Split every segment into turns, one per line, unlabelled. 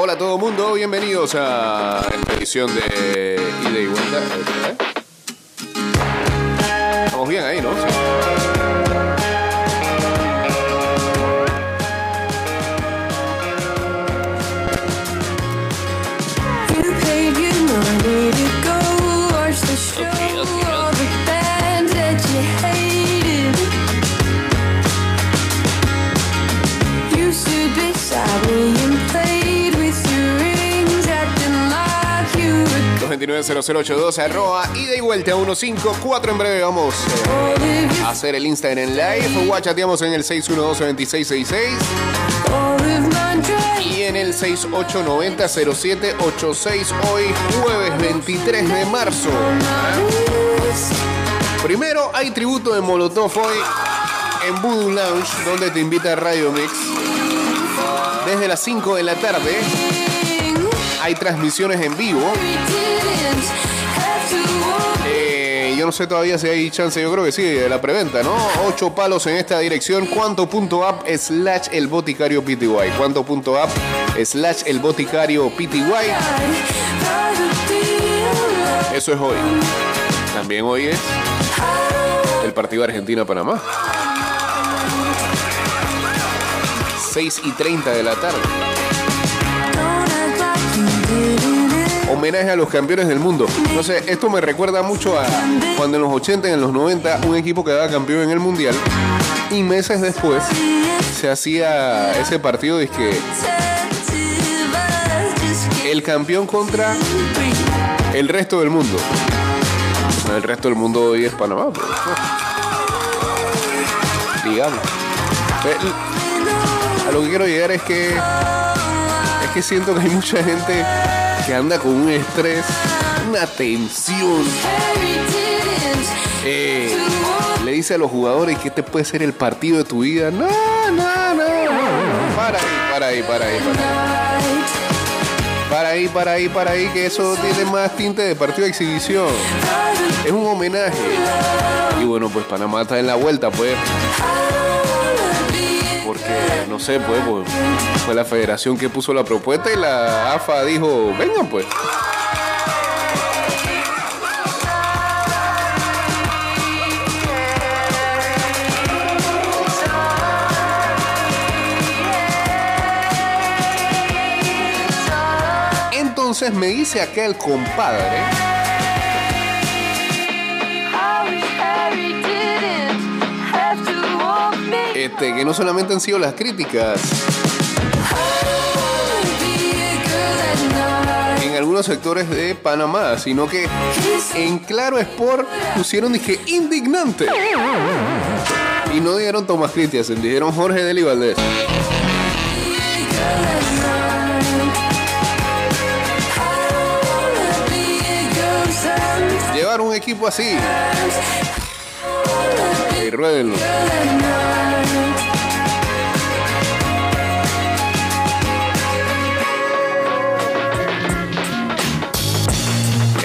Hola a todo mundo, bienvenidos a esta edición de Ida y Vuelta. ¿eh? Estamos bien ahí, ¿no? 629-0082, arroba ida y vuelta 154. En breve vamos eh, a hacer el Instagram en live. O chateamos en el 612-2666. Y en el 6890-0786, hoy jueves 23 de marzo. Primero hay tributo de Molotov hoy en Voodoo Lounge, donde te invita Radio Mix desde las 5 de la tarde hay transmisiones en vivo. Eh, yo no sé todavía si hay chance, yo creo que sí, de la preventa, ¿no? Ocho palos en esta dirección. ¿Cuánto punto app slash el boticario PTY? ¿Cuánto punto app slash el boticario PTY? Eso es hoy. También hoy es el partido Argentina-Panamá. 6 y 30 de la tarde. Homenaje a los campeones del mundo. No sé, esto me recuerda mucho a cuando en los 80 y en los 90 un equipo quedaba campeón en el mundial y meses después se hacía ese partido de que el campeón contra el resto del mundo. El resto del mundo hoy es Panamá, pero, digamos. A lo que quiero llegar es que es que siento que hay mucha gente que anda con un estrés, una tensión. Eh, le dice a los jugadores que este puede ser el partido de tu vida. No, no, no. no. Para ahí, para ahí, para ahí, para ahí. Para ahí, para ahí, para ahí, que eso tiene más tinte de partido de exhibición. Es un homenaje. Y bueno, pues Panamá está en la vuelta, pues. No sé, pues, pues, fue la federación que puso la propuesta y la AFA dijo, vengan pues. Entonces me dice acá el compadre este, que no solamente han sido las críticas en algunos sectores de Panamá, sino que en Claro Sport pusieron dije indignante. Y no dijeron Tomás Cristian, dijeron Jorge Deli Valdés. Llevar un equipo así. Y ruédenlo.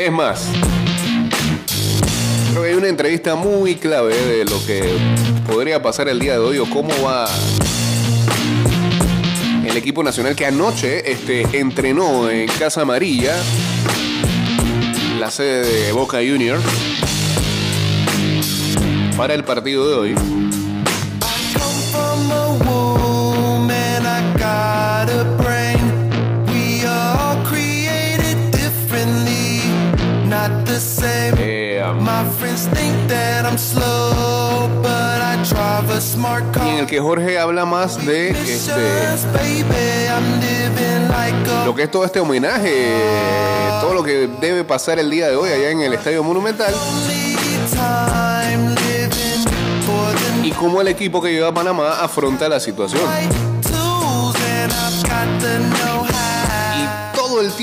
Es más, creo que hay una entrevista muy clave de lo que podría pasar el día de hoy o cómo va el equipo nacional que anoche este, entrenó en Casa Amarilla, la sede de Boca Juniors, para el partido de hoy.
Not the same. My friends think that I'm slow, but I drive a smart
y en el que Jorge habla más de este, lo que es todo este homenaje, todo lo que debe pasar el día de hoy allá en el Estadio Monumental y cómo el equipo que lleva a Panamá afronta la situación.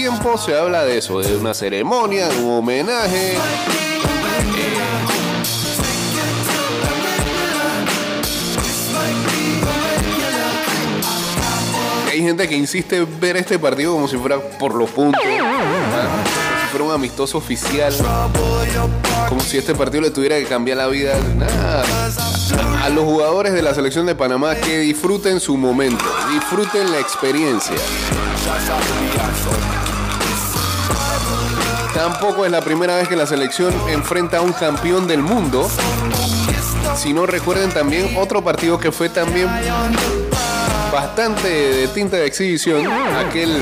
Tiempo se habla de eso, de una ceremonia, de un homenaje. Hay gente que insiste en ver este partido como si fuera por los puntos, como si fuera un amistoso oficial, como si este partido le tuviera que cambiar la vida. Nada. A los jugadores de la selección de Panamá que disfruten su momento, disfruten la experiencia. Tampoco es la primera vez que la selección enfrenta a un campeón del mundo. Si no recuerden también otro partido que fue también bastante de tinta de exhibición, aquel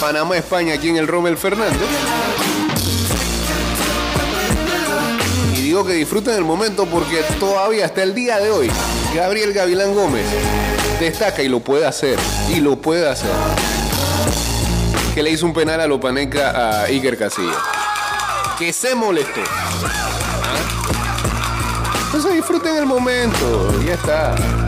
Panamá-España aquí en el Rommel Fernández. Que disfruten el momento porque todavía hasta el día de hoy, Gabriel Gavilán Gómez destaca y lo puede hacer, y lo puede hacer. Que le hizo un penal a Lopaneca a Iker Casillas. Que se molestó. ¿Ah? Entonces disfruten el momento, ya está.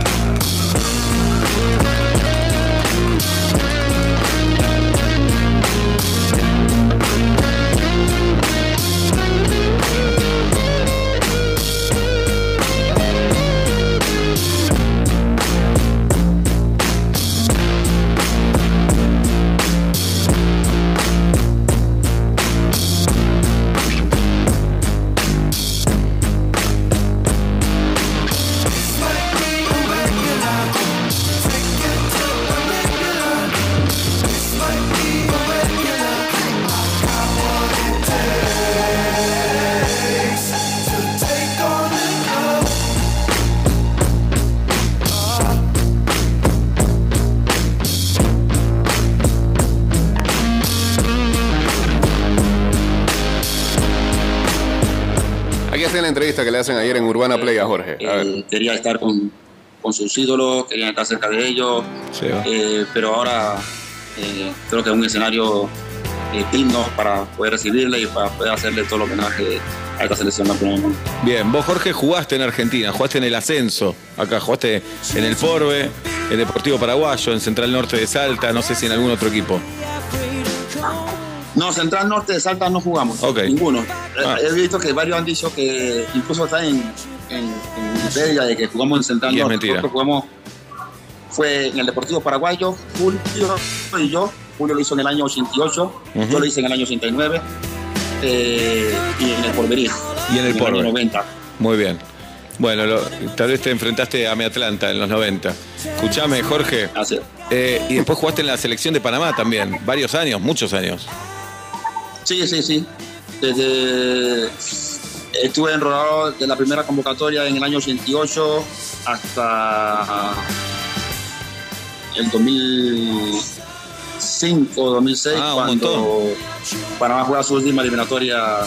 Hacen ayer en Urbana Play a Jorge. A ver.
Eh, quería estar con, con sus ídolos, quería estar cerca de ellos,
Sí,
eh, pero ahora eh, creo que es un escenario digno para poder recibirle y para poder hacerle todo el homenaje a esta selección mundo.
Bien, vos Jorge jugaste en Argentina, jugaste en el ascenso, acá jugaste en el Forbe, en Deportivo Paraguayo, en Central Norte de Salta, no sé si en algún otro equipo.
No, Central Norte de Salta no jugamos,
Ok.
ninguno.
Ah.
He visto que varios han dicho que incluso está en, en, en Wikipedia de que jugamos en Central
Y es
Norte.
mentira.
Nosotros jugamos, fue en el Deportivo Paraguayo, Julio y yo. Julio lo hizo en el año 88,
Ujú.
yo lo hice en el año 89 eh, y en el Porvenir.
Y en el
año
Porvenir.
90.
Muy bien. Bueno, lo- tal vez te enfrentaste a mi Atlanta en los 90. Escuchame, Jorge.
Así es.
eh, y después jugaste en la selección de Panamá también. Varios años, muchos años.
Sí, sí, sí. Desde estuve enrolado de la primera convocatoria en el año 88 hasta el 2005, 2006,
Ah, un
cuando Panamá juega su última eliminatoria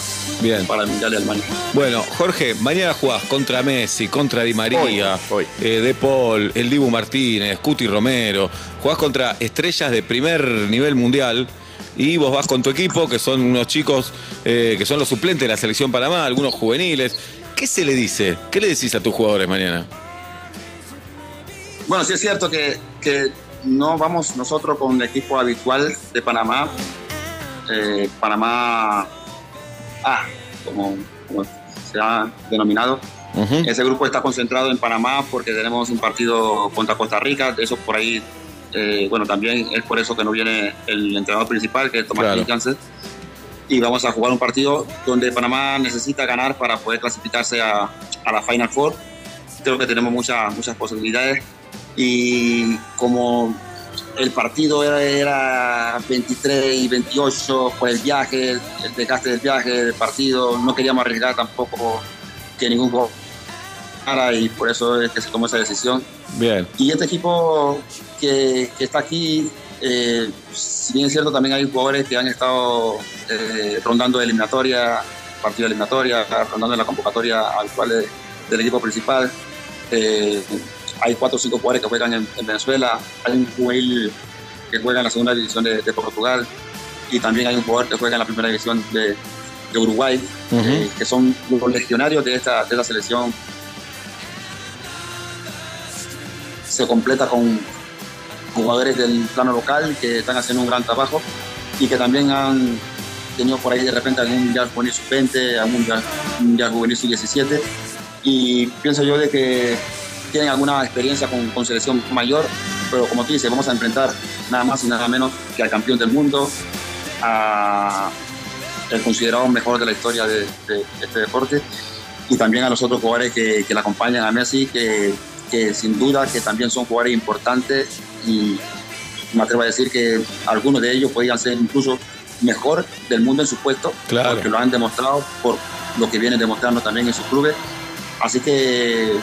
Bien.
para el Mundial de Alemania.
Bueno, Jorge, mañana jugás contra Messi, contra Di María,
Hoy, hoy.
eh, De Paul, el Dibu Martínez, Cuti Romero. Jugás contra estrellas de primer nivel mundial. Y vos vas con tu equipo, que son unos chicos eh, que son los suplentes de la selección Panamá, algunos juveniles. ¿Qué se le dice? ¿Qué le decís a tus jugadores mañana?
Bueno, sí es cierto que, que no vamos nosotros con el equipo habitual de Panamá. Eh, Panamá A, como, como se ha denominado. Ese grupo está concentrado en Panamá porque tenemos un partido contra Costa Rica. Eso por ahí, eh, bueno, también es por eso que no viene el entrenador principal, que es Tomás
Claro.
Y vamos a jugar un partido donde Panamá necesita ganar para poder clasificarse a, a la Final Four. Creo que tenemos muchas muchas posibilidades. Y como el partido era, era 23 y 28 por el viaje, el desgaste del viaje, del partido, no queríamos arriesgar tampoco que ningún jugador y por eso es que se tomó esa decisión.
Bien.
Y este equipo que, que está aquí, eh, si bien es cierto, también hay jugadores que han estado eh, rondando de eliminatoria, partido de eliminatoria, rondando la convocatoria actual de- del equipo principal. Eh, hay cuatro o cinco jugadores que juegan en, en Venezuela, hay un juvenil que juega en la segunda división de, de Portugal y también hay un jugador que juega en la primera división de, de Uruguay, eh, que son los legionarios de esta, de esta selección. Se completa con jugadores del plano local que están haciendo un gran trabajo y que también han tenido por ahí de repente algún mundial juvenil sub-20, algún mundial, juvenil sub-17 y pienso yo de que tienen alguna experiencia con, con selección mayor, pero como tú dices, vamos a enfrentar nada más y nada menos que al campeón del mundo, a el considerado mejor de la historia de, de este deporte y también a los otros jugadores que, que le acompañan a Messi, que, que sin duda que también son jugadores importantes y me atrevo a decir que algunos de ellos podrían ser incluso mejor del mundo en su puesto,
Claro.
porque lo han demostrado por lo que vienen demostrando también en sus clubes. Así que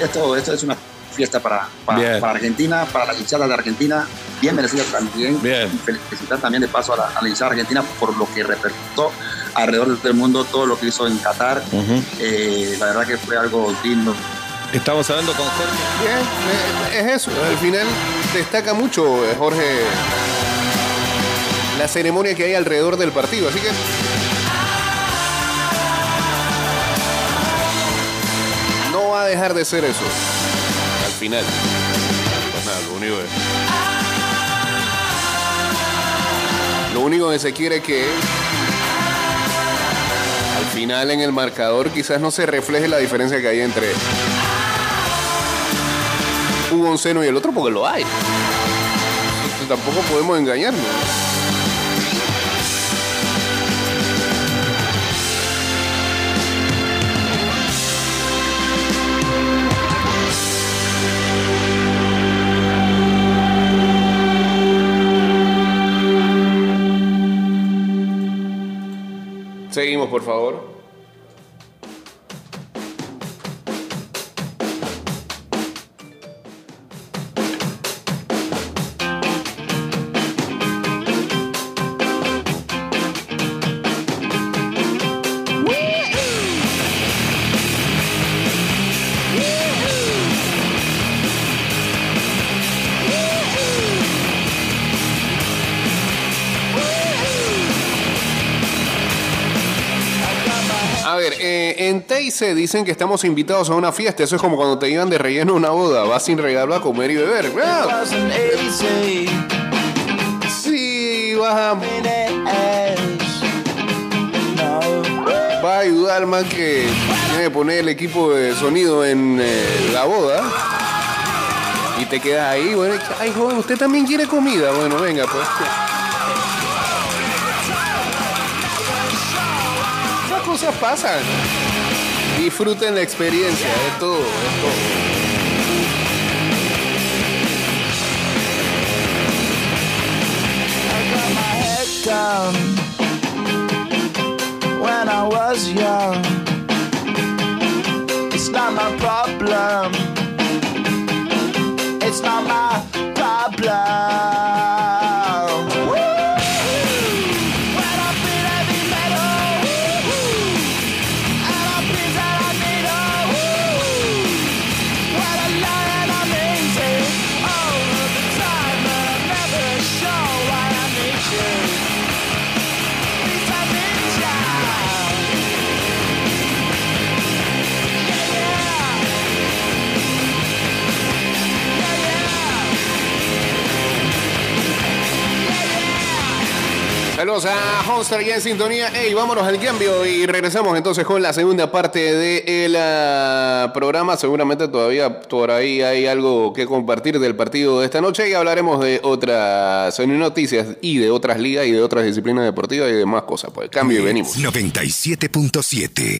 esto, esto es una fiesta para, para, Argentina, para la hinchada de Argentina, bien merecida también.
Bien.
Felicitar también de paso a la, a la hinchada argentina por lo que repercutó alrededor del mundo, todo lo que hizo en Qatar. Eh, la verdad que fue algo digno.
Estamos hablando con Jorge.
Bien, eh, es eso. Al final destaca mucho, eh, Jorge, la ceremonia que hay alrededor del partido. Así que. No va a dejar de ser eso. Al final. Pues nada, lo único es. Lo único que se quiere es que al final en el marcador quizás no se refleje la diferencia que hay entre un onceno y el otro porque lo hay. Tampoco podemos engañarnos. Seguimos, por favor. Teise dicen que estamos invitados a una fiesta. Eso es como cuando te iban de relleno a una boda. Vas sin regalo a comer y beber. Sí, vas a, va a ayudar man que tiene poner el equipo de sonido en eh, la boda. Y te quedas ahí, bueno, ay joven, usted también quiere comida. Bueno, venga, pues. Esas cosas pasan. Disfruten la experiencia, es todo, es todo.
When I was young. It's not my problem. It's not my
Saludos a Honster ya en sintonía. Ey, vámonos al cambio y regresamos entonces con la segunda parte del ah, programa. Seguramente todavía por ahí hay algo que compartir del partido de esta noche y hablaremos de otras noticias y de otras ligas y de otras disciplinas deportivas y de más cosas. Pues cambio y venimos.
97.7.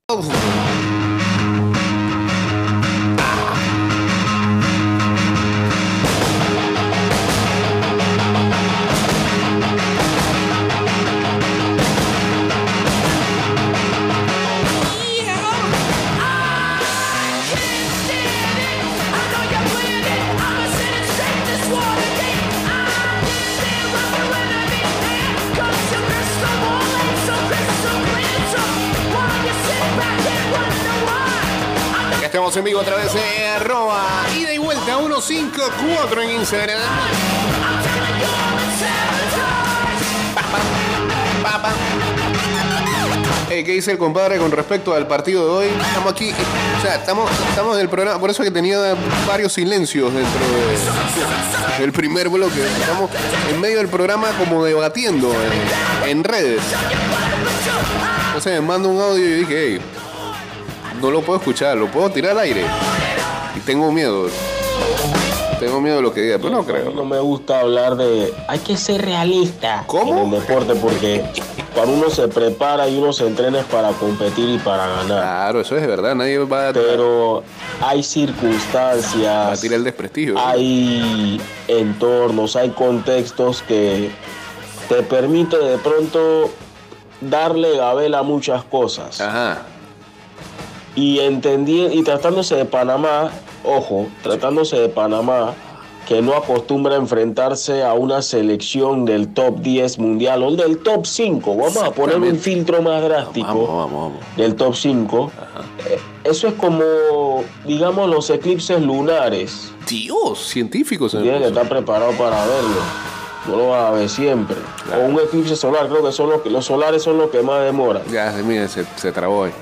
estamos en vivo a través de arroba ida y vuelta 154 en Instagram. Pa, pa. Eh, ¿Qué dice el compadre con respecto al partido de hoy? Estamos aquí, o sea, estamos, estamos en el programa, por eso que tenía varios silencios dentro de- del primer bloque. Estamos en medio del programa como debatiendo en, redes. Entonces me manda un audio y dije, hey, no lo puedo escuchar, lo puedo tirar al aire. Y tengo miedo. Tengo miedo de lo que diga, pero no creo.
No me gusta hablar de. Hay que ser realista
¿Cómo?
en el deporte porque cuando uno se prepara y uno se entrena es para competir y para ganar.
Claro, eso es verdad. Nadie va a,
Pero hay
a
circunstancias,
tirar el desprestigio.
hay entornos, hay contextos que te permiten de pronto darle gabela a muchas cosas.
Ajá.
Y entendí, y tratándose de Panamá, ojo, tratándose de Panamá, que no acostumbra a enfrentarse a una selección del top 10 mundial o del top 5, vamos a poner un filtro más drástico
Vamos, vamos, vamos.
del top 5. Eh, Eso es como, digamos, los eclipses lunares.
Dios, científicos.
Tienes que estar preparado para verlo. No lo vas a ver siempre. O un eclipse solar, creo que son los los solares son los que más demoran.
Ya, mire, se, se trabó ahí.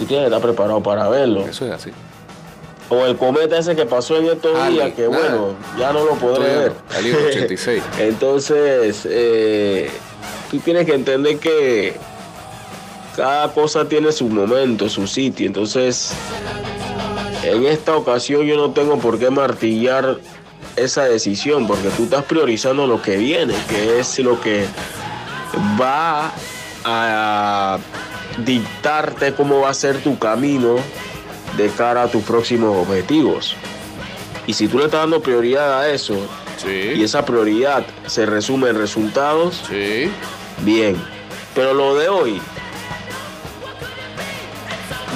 Tú tienes que estar preparado para verlo.
Eso es así.
O el cometa ese que pasó en estos
Ali,
días, que bueno, ya no lo podré ver.
Ali del 86.
Entonces, eh, tú tienes que entender que cada cosa tiene su momento, su sitio. Entonces, en esta ocasión yo no tengo por qué martillar esa decisión, porque tú estás priorizando lo que viene, que es lo que va a dictarte cómo va a ser tu camino de cara a tus próximos objetivos. Y si tú le estás dando prioridad a eso, y esa prioridad se resume en resultados,
Sí.
bien. Pero lo de hoy,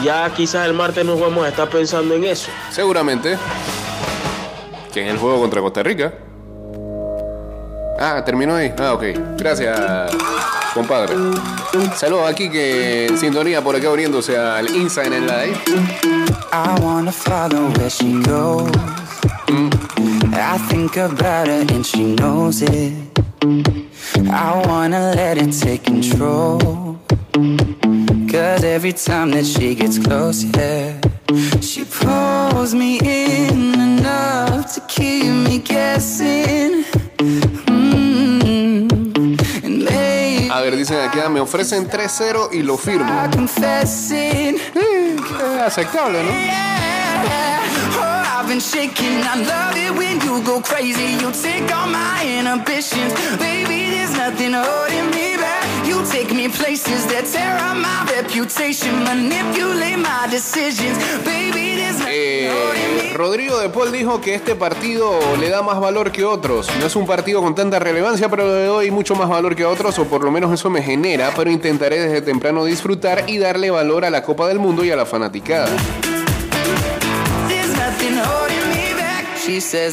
ya quizás el martes nos vamos a estar pensando en eso.
Seguramente. Que en el juego contra Costa Rica. Ah, terminó ahí. Ah, ok. Gracias, compadre. Saludos aquí que en sintonía por acá abriéndose al Insta en el live.
I wanna follow where she goes. I think about her and she knows it. I wanna let it take control. Cause every time that she gets close, yeah, she pulls me in enough to keep me guessing.
Ver, dicen aquí, ah, me ofrecen 3-0 y lo firmo. Aceptable, ¿no?
Oh. Baby, there's nothing holding take me places that tear up my reputation. Manipulate my decisions. Baby, there's nothing holding me
Eh, Rodrigo de Paul dijo que este partido le da más valor que otros. No es un partido con tanta relevancia, pero le doy mucho más valor que a otros, o por lo menos eso me genera, pero intentaré desde temprano disfrutar y darle valor a la Copa del Mundo y a la fanaticada.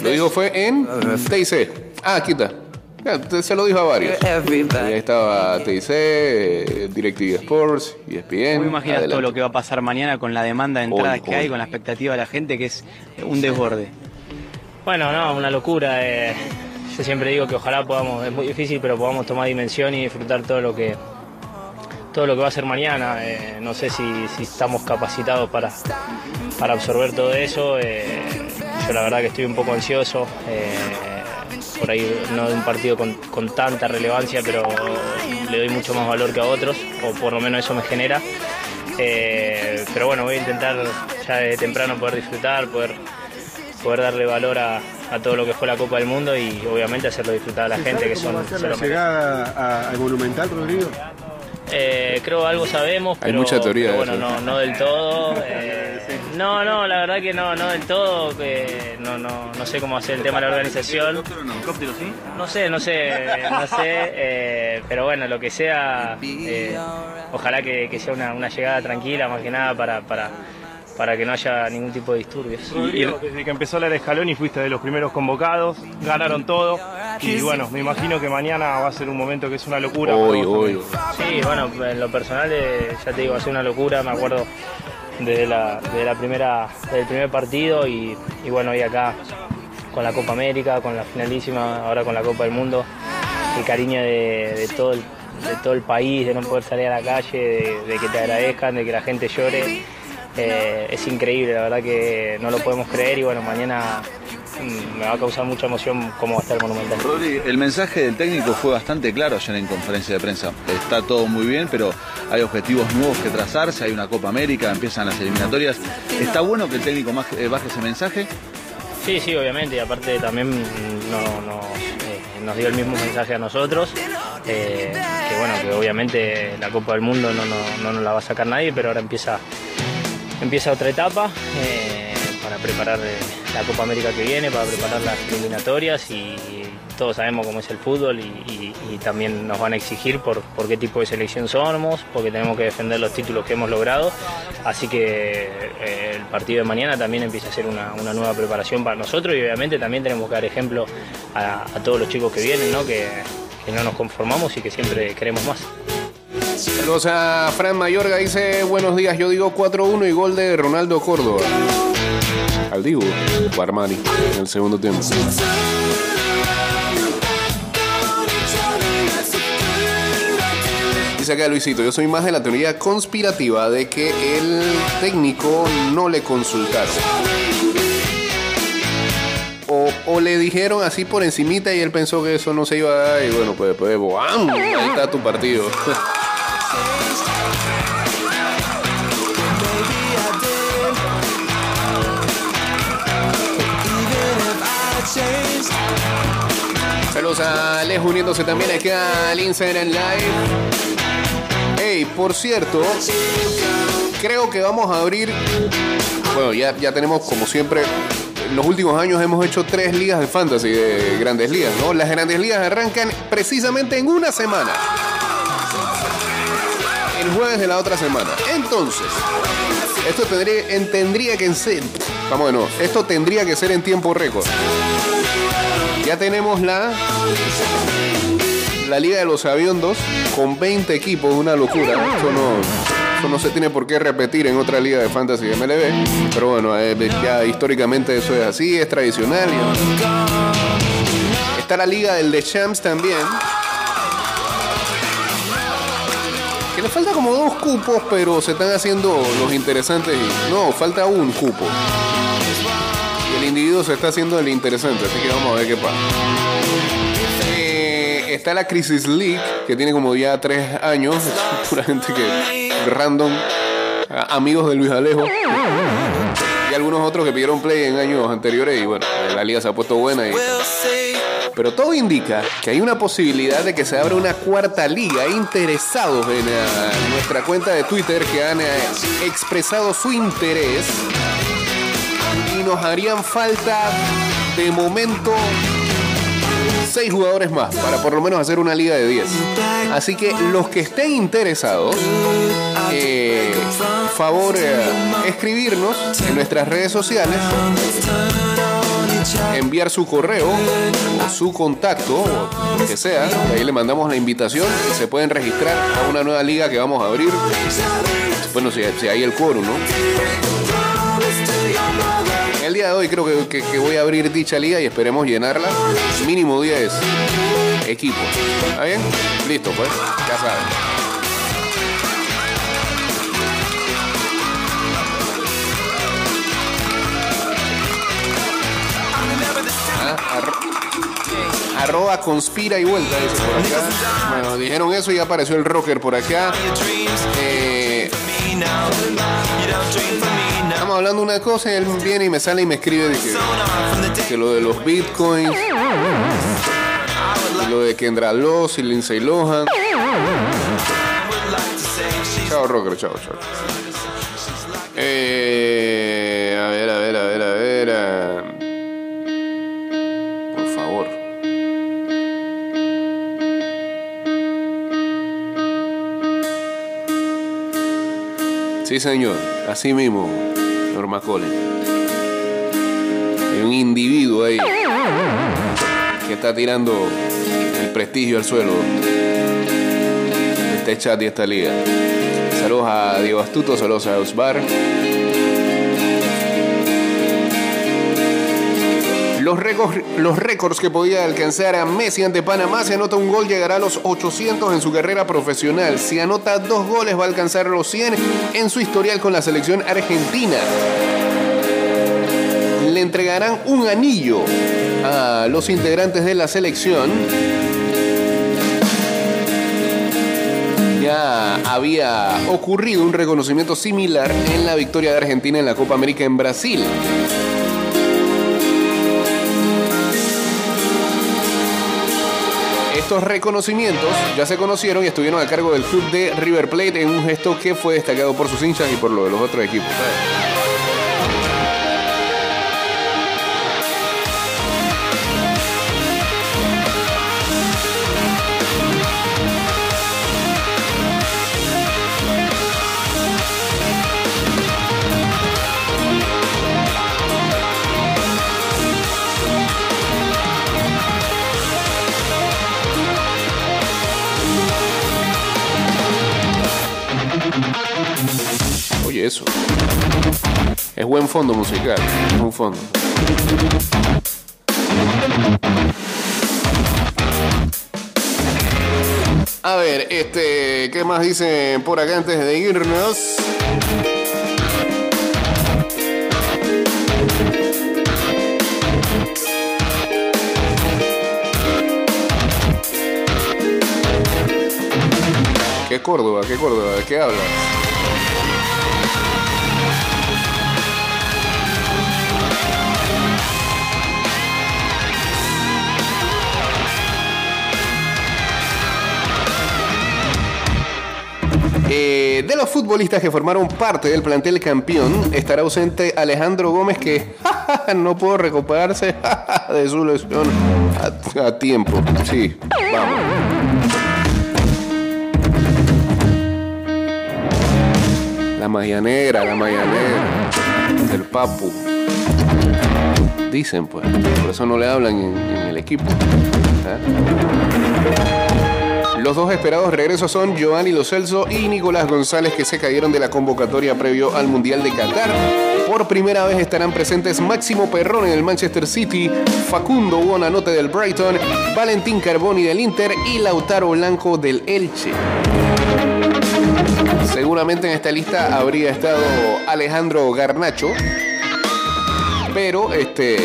Lo dijo fue en TIC. Ah, aquí está. Ya, Se lo dijo a varios. Ahí estaba TIC, DirecTV Sports, ESPN.
¿Cómo imaginas todo lo que va a pasar mañana con la demanda de entradas
Hoy,
que hay, con la expectativa de la gente, que es un desborde?
Bueno, no, una locura. eh, yo siempre digo que ojalá podamos, es muy difícil, pero podamos tomar dimensión y disfrutar todo lo que todo lo que va a ser mañana. eh, no sé si, si estamos capacitados para, para absorber todo eso. eh, yo la verdad que estoy un poco ansioso. eh, por ahí no de un partido con, con tanta relevancia, pero le doy mucho más valor que a otros, o por lo menos eso me genera. Eh, pero bueno, voy a intentar ya de temprano poder disfrutar, poder poder darle valor a, a todo lo que fue la Copa del Mundo y obviamente hacerlo disfrutar a la gente que son se lo merece.
llegada al Monumental, Rodrigo?
Eh, creo algo sabemos,
Hay
pero,
mucha teoría
pero bueno, no, no del todo. eh, no, no, la verdad que no, no del todo. que no, no, no sé cómo hacer el tema de la organización. No sé, no sé, no sé, eh, pero bueno, lo que sea, eh, ojalá que, que sea una, una llegada tranquila, más que nada para, para, para que no haya ningún tipo de disturbios.
Rodrigo, desde que empezó la era escalón y fuiste de los primeros convocados, ganaron todo. Y bueno, me imagino que mañana va a ser un momento que es una locura.
Hoy, hoy.
Sí, bueno, en lo personal, eh, ya te digo, ha sido una locura, me acuerdo desde la, desde la primera, desde el primer partido y, bueno, hoy acá con la Copa América, con la finalísima, ahora con la Copa del Mundo, el cariño de, de todo, el, de todo el país, de no poder salir a la calle, de, que te agradezcan, de que la gente llore. eh, es increíble, la verdad que no lo podemos creer y bueno, mañana me va a causar mucha emoción cómo va a estar el Monumental.
Rodri, el mensaje del técnico fue bastante claro ayer en conferencia de prensa. Está todo muy bien, pero hay objetivos nuevos que trazarse, hay una Copa América, empiezan las eliminatorias. ¿Está bueno que el técnico eh, baje ese mensaje?
Sí, sí, obviamente, y aparte también no, no, eh, nos dio el mismo mensaje a nosotros, eh, que bueno, que obviamente la Copa del Mundo no, no, no nos la va a sacar nadie, pero ahora empieza, empieza otra etapa eh, para preparar la Copa América que viene, para preparar las eliminatorias y todos sabemos cómo es el fútbol y, también nos van a exigir por, qué tipo de selección somos, porque tenemos que defender los títulos que hemos logrado. Así que eh, el partido de mañana también empieza a ser una, nueva preparación para nosotros y obviamente también tenemos que dar ejemplo a, todos los chicos que vienen, ¿no? Que no nos conformamos y que siempre queremos más.
Saludos a Fran Mayorga, dice buenos días, yo digo 4-1 y gol de Ronaldo Córdoba. Al Dibu, Armani, en el segundo tiempo. Dice acá Luisito, yo soy más de la teoría conspirativa de que el técnico no le consultaron. O, le dijeron así por encimita y él pensó que eso no se iba a dar y bueno, pues después, ¡bam! Ahí está tu partido. Saludos a Les uniéndose también aquí al Instagram Live. Hey, por cierto, creo que vamos a abrir. Bueno, ya, ya tenemos como siempre. En los últimos años hemos hecho tres ligas de fantasy de grandes ligas, ¿no? Las grandes ligas arrancan precisamente en una semana. El jueves de la otra semana. Entonces, esto tendría, en- tendría que ser. Vamos de nuevo. Esto tendría que ser en tiempo récord. Ya tenemos la la Liga de los Aviondos con 20 equipos, una locura. Eso no, no se tiene por qué repetir en otra liga de fantasy de MLB. Pero bueno, eh, ya históricamente eso es así, es tradicional. Está la Liga del The Champs también. Le falta como dos cupos, pero se están haciendo los interesantes. y- no, falta un cupo. Y el individuo se está haciendo el interesante, así que vamos a ver qué pasa. Eh, está la Crisis League, que tiene como ya tres años. Es pura gente que random. Amigos de Luis Alejo. Y algunos otros que pidieron play en años anteriores. Y bueno, la liga se ha puesto buena. y- pero todo indica que hay una posibilidad de que se abra una cuarta liga. Interesados en eh, nuestra cuenta de Twitter que han eh, expresado su interés. Y nos harían falta de momento seis jugadores más para por lo menos hacer una liga de 10. Así que los que estén interesados, eh, favor eh, escribirnos en nuestras redes sociales, enviar su correo o su contacto o lo que sea, ahí le mandamos la invitación y se pueden registrar a una nueva liga que vamos a abrir. Bueno, si, hay el quórum, ¿no? El día de hoy creo que, que- que voy a abrir dicha liga y esperemos llenarla. Mínimo 10 equipos. ¿Está bien? Listo, pues. Ya saben. Arroba conspira y vuelta. Bueno, dijeron eso y apareció el rocker por acá. Eh, Estamos hablando una cosa él viene y me sale y me escribe de que, lo de los bitcoins, lo de Kendra Loss y Lindsay Lohan. Chao, rocker, chao, chao. Eh, Sí, señor. Así mismo, Norma Cole. Hay un individuo ahí que está tirando el prestigio al suelo este chat y esta liga. Saludos a Diego Astuto, saludos a Osbar. Los récords, que podía alcanzar a Messi ante Panamá, si anota un gol llegará a los 800 en su carrera profesional. Si anota dos goles va a alcanzar los 100 en su historial con la selección argentina. Le entregarán un anillo a los integrantes de la selección. Ya había ocurrido un reconocimiento similar en la victoria de Argentina en la Copa América en Brasil. Estos reconocimientos ya se conocieron y estuvieron a cargo del club de River Plate en un gesto que fue destacado por sus hinchas y por lo de los otros equipos. Eso. Es buen fondo musical. Es un fondo. A ver, este, ¿qué más dicen por acá antes de irnos? ¿Qué Córdoba? ¿Qué Córdoba? ¿De qué hablas? Eh, de los futbolistas que formaron parte del plantel campeón, estará ausente Alejandro Gómez que no pudo recuperarse de su lesión a, tiempo. Sí, vamos. La magia la magia. El papu. Dicen pues. Por eso no le hablan en, el equipo. Los dos esperados regresos son Giovanni Lo Celso y Nicolás González que se cayeron de la convocatoria previo al Mundial de Qatar. Por primera vez estarán presentes Máximo Perrón en el Manchester City, Facundo Buonanotte del Brighton, Valentín Carboni del Inter y Lautaro Blanco del Elche. Seguramente en esta lista habría estado Alejandro Garnacho, pero este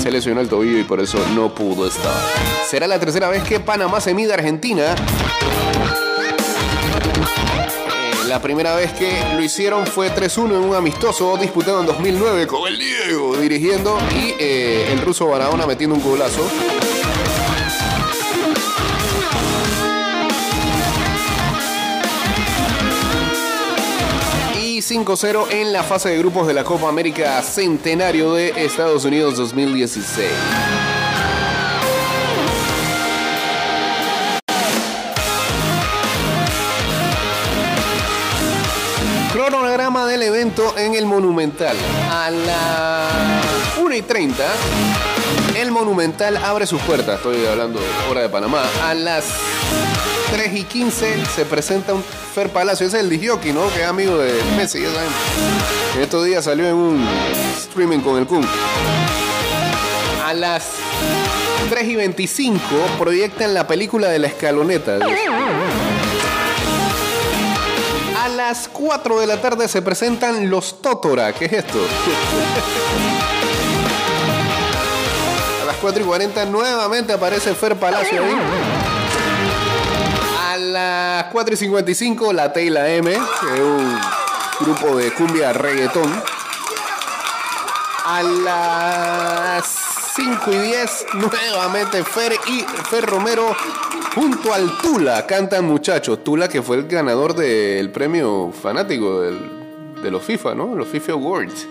se lesionó el tobillo y por eso no pudo estar. Será la tercera vez que Panamá se mide a Argentina. Eh, La primera vez que lo hicieron fue 3-1 en un amistoso disputado en 2009 con el Diego dirigiendo y eh, el ruso Barahona metiendo un golazo. Y 5-0 en la fase de grupos de la Copa América Centenario de Estados Unidos 2016. Cronograma del evento en el Monumental. A las 1 y 30, el Monumental abre sus puertas. Estoy hablando hora de Panamá. A las 3 y 15 se presenta un Fer Palacio. Ese es el disjockey, ¿no? Que es amigo de Messi, ya saben. En estos días salió en un streaming con el Kun. A las 3 y 25 proyectan la película de la escaloneta. A las 4 de la tarde se presentan los Totora. ¿Qué es esto? A las 4 y 40 nuevamente aparece Fer Palacio ahí. Las 4 y 55 la T y la M, un grupo de cumbia reggaetón. A las 5 y 10 nuevamente Fer y Fer Romero junto al Tula cantan muchachos. Tula que fue el ganador del premio fanático de los FIFA, ¿no? Los FIFA Awards.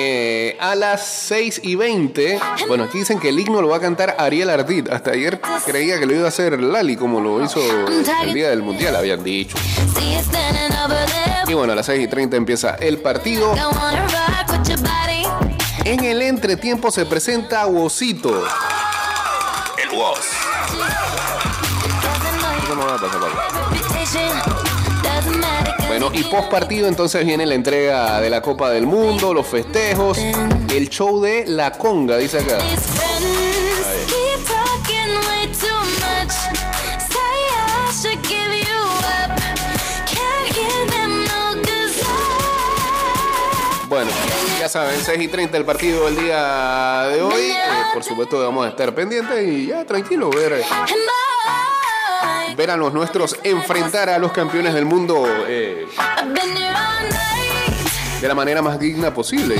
Eh, a las 6 y 20, bueno, aquí dicen que el himno lo va a cantar Ariel Ardit. Hasta ayer creía que lo iba a hacer Lali, como lo hizo el día del mundial, habían dicho. Y bueno, a las 6 y 30 empieza el partido. En el entretiempo se presenta Wosito. El Wos. No. Bueno, y post partido entonces viene la entrega de la Copa del Mundo, los festejos, el show de la conga, dice acá. Bueno, ya saben, 6 y 30 el partido del día de hoy. Eh, por supuesto vamos a estar pendientes y ya tranquilo, ver, ver a los nuestros enfrentar a los campeones del mundo eh, de la manera más digna posible.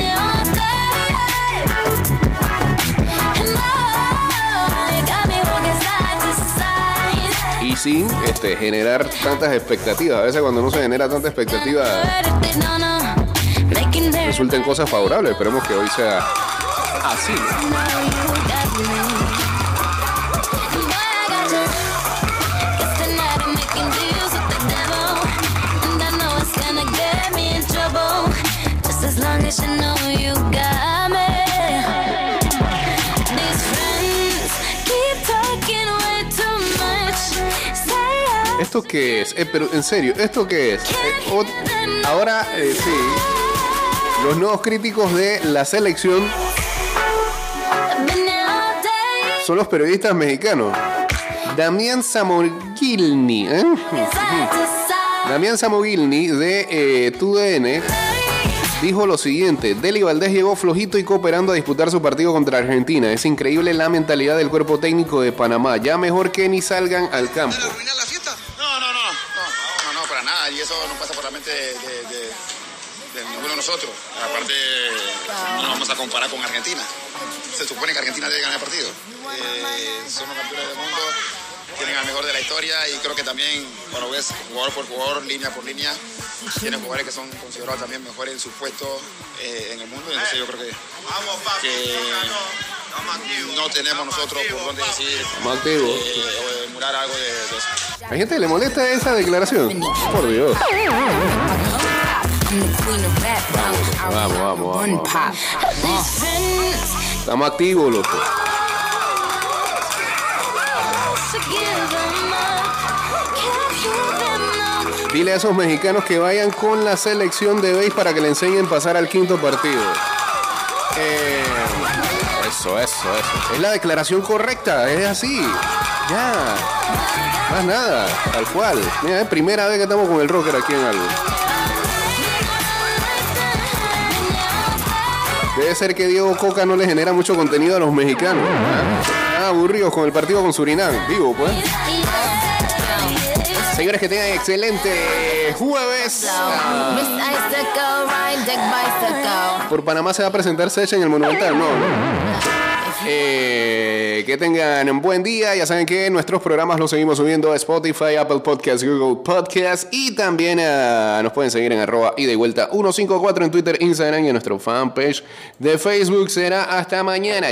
Y sin este, generar tantas expectativas. A veces cuando no se genera tanta expectativa resulten cosas favorables. Esperemos que hoy sea así. ¿Esto qué es? Eh, pero en serio, ¿esto qué es? Eh, ahora, eh, sí. Los nuevos críticos de la selección son los periodistas mexicanos. Damián Samogilny, ¿eh? Damián Samogilny de eh, TUDN dijo lo siguiente: Deli Valdés llegó flojito y cooperando a disputar su partido contra Argentina. Es increíble la mentalidad del cuerpo técnico de Panamá. Ya mejor que ni salgan al campo.
arruinar la fiesta? No, no, no, no, no, no, para nada. Y eso no pasa por la mente de, ninguno de nosotros. Aparte, no nos vamos a comparar con Argentina. Se supone que Argentina debe ganar el partido. Eh, son los campeones del mundo, tienen al mejor de la historia y creo que también, cuando ves jugador por jugador, línea por línea, tienen jugadores que son considerados también mejores en su puesto eh, en el mundo. Entonces yo creo que, que no tenemos nosotros por dónde decir
activos.
eh, o emular algo de, de eso.
¿A gente le molesta esa declaración? Por Dios. Vamos, vamos, vamos, vamos. Estamos activos, loco. Dile a esos mexicanos que vayan con la selección de base para que le enseñen pasar al quinto partido. Eh, eso, eso, eso. Es la declaración correcta, es así. Ya. Más nada, tal cual. Mira, es primera vez que estamos con el rocker aquí en algo. Debe ser que Diego Coca no le genera mucho contenido a los mexicanos. ¿ah? Aburridos con el partido con Surinam. Vivo, pues. Señores, que tengan excelente jueves. Ah, por Panamá se va a presentar Secha en el Monumental, no. Eh, que tengan un buen día. Ya saben que nuestros programas los seguimos subiendo a Spotify, Apple Podcasts, Google Podcasts y también ah, nos pueden seguir en arroba ida y vuelta 154 en Twitter, Instagram y en nuestro fanpage de Facebook. Será hasta mañana.